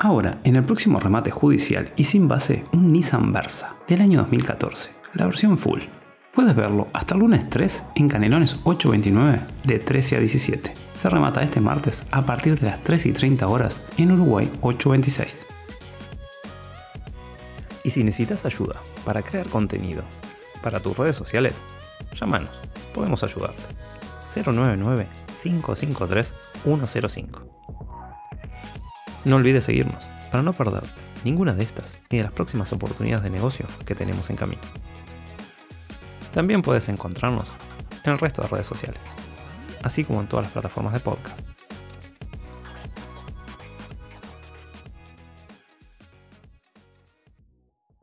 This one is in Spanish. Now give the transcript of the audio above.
Ahora, en el próximo remate judicial y sin base, un Nissan Versa del año 2014, la versión full. Puedes verlo hasta el lunes 3 en Canelones 829 de 13 a 17. Se remata este martes a partir de las 3 y 30 horas en Uruguay 826. Y si necesitas ayuda para crear contenido para tus redes sociales, llámanos, podemos ayudarte. 099-553-105. No olvides seguirnos para no perder ninguna de estas ni de las próximas oportunidades de negocio que tenemos en camino. También puedes encontrarnos en el resto de redes sociales, así como en todas las plataformas de podcast.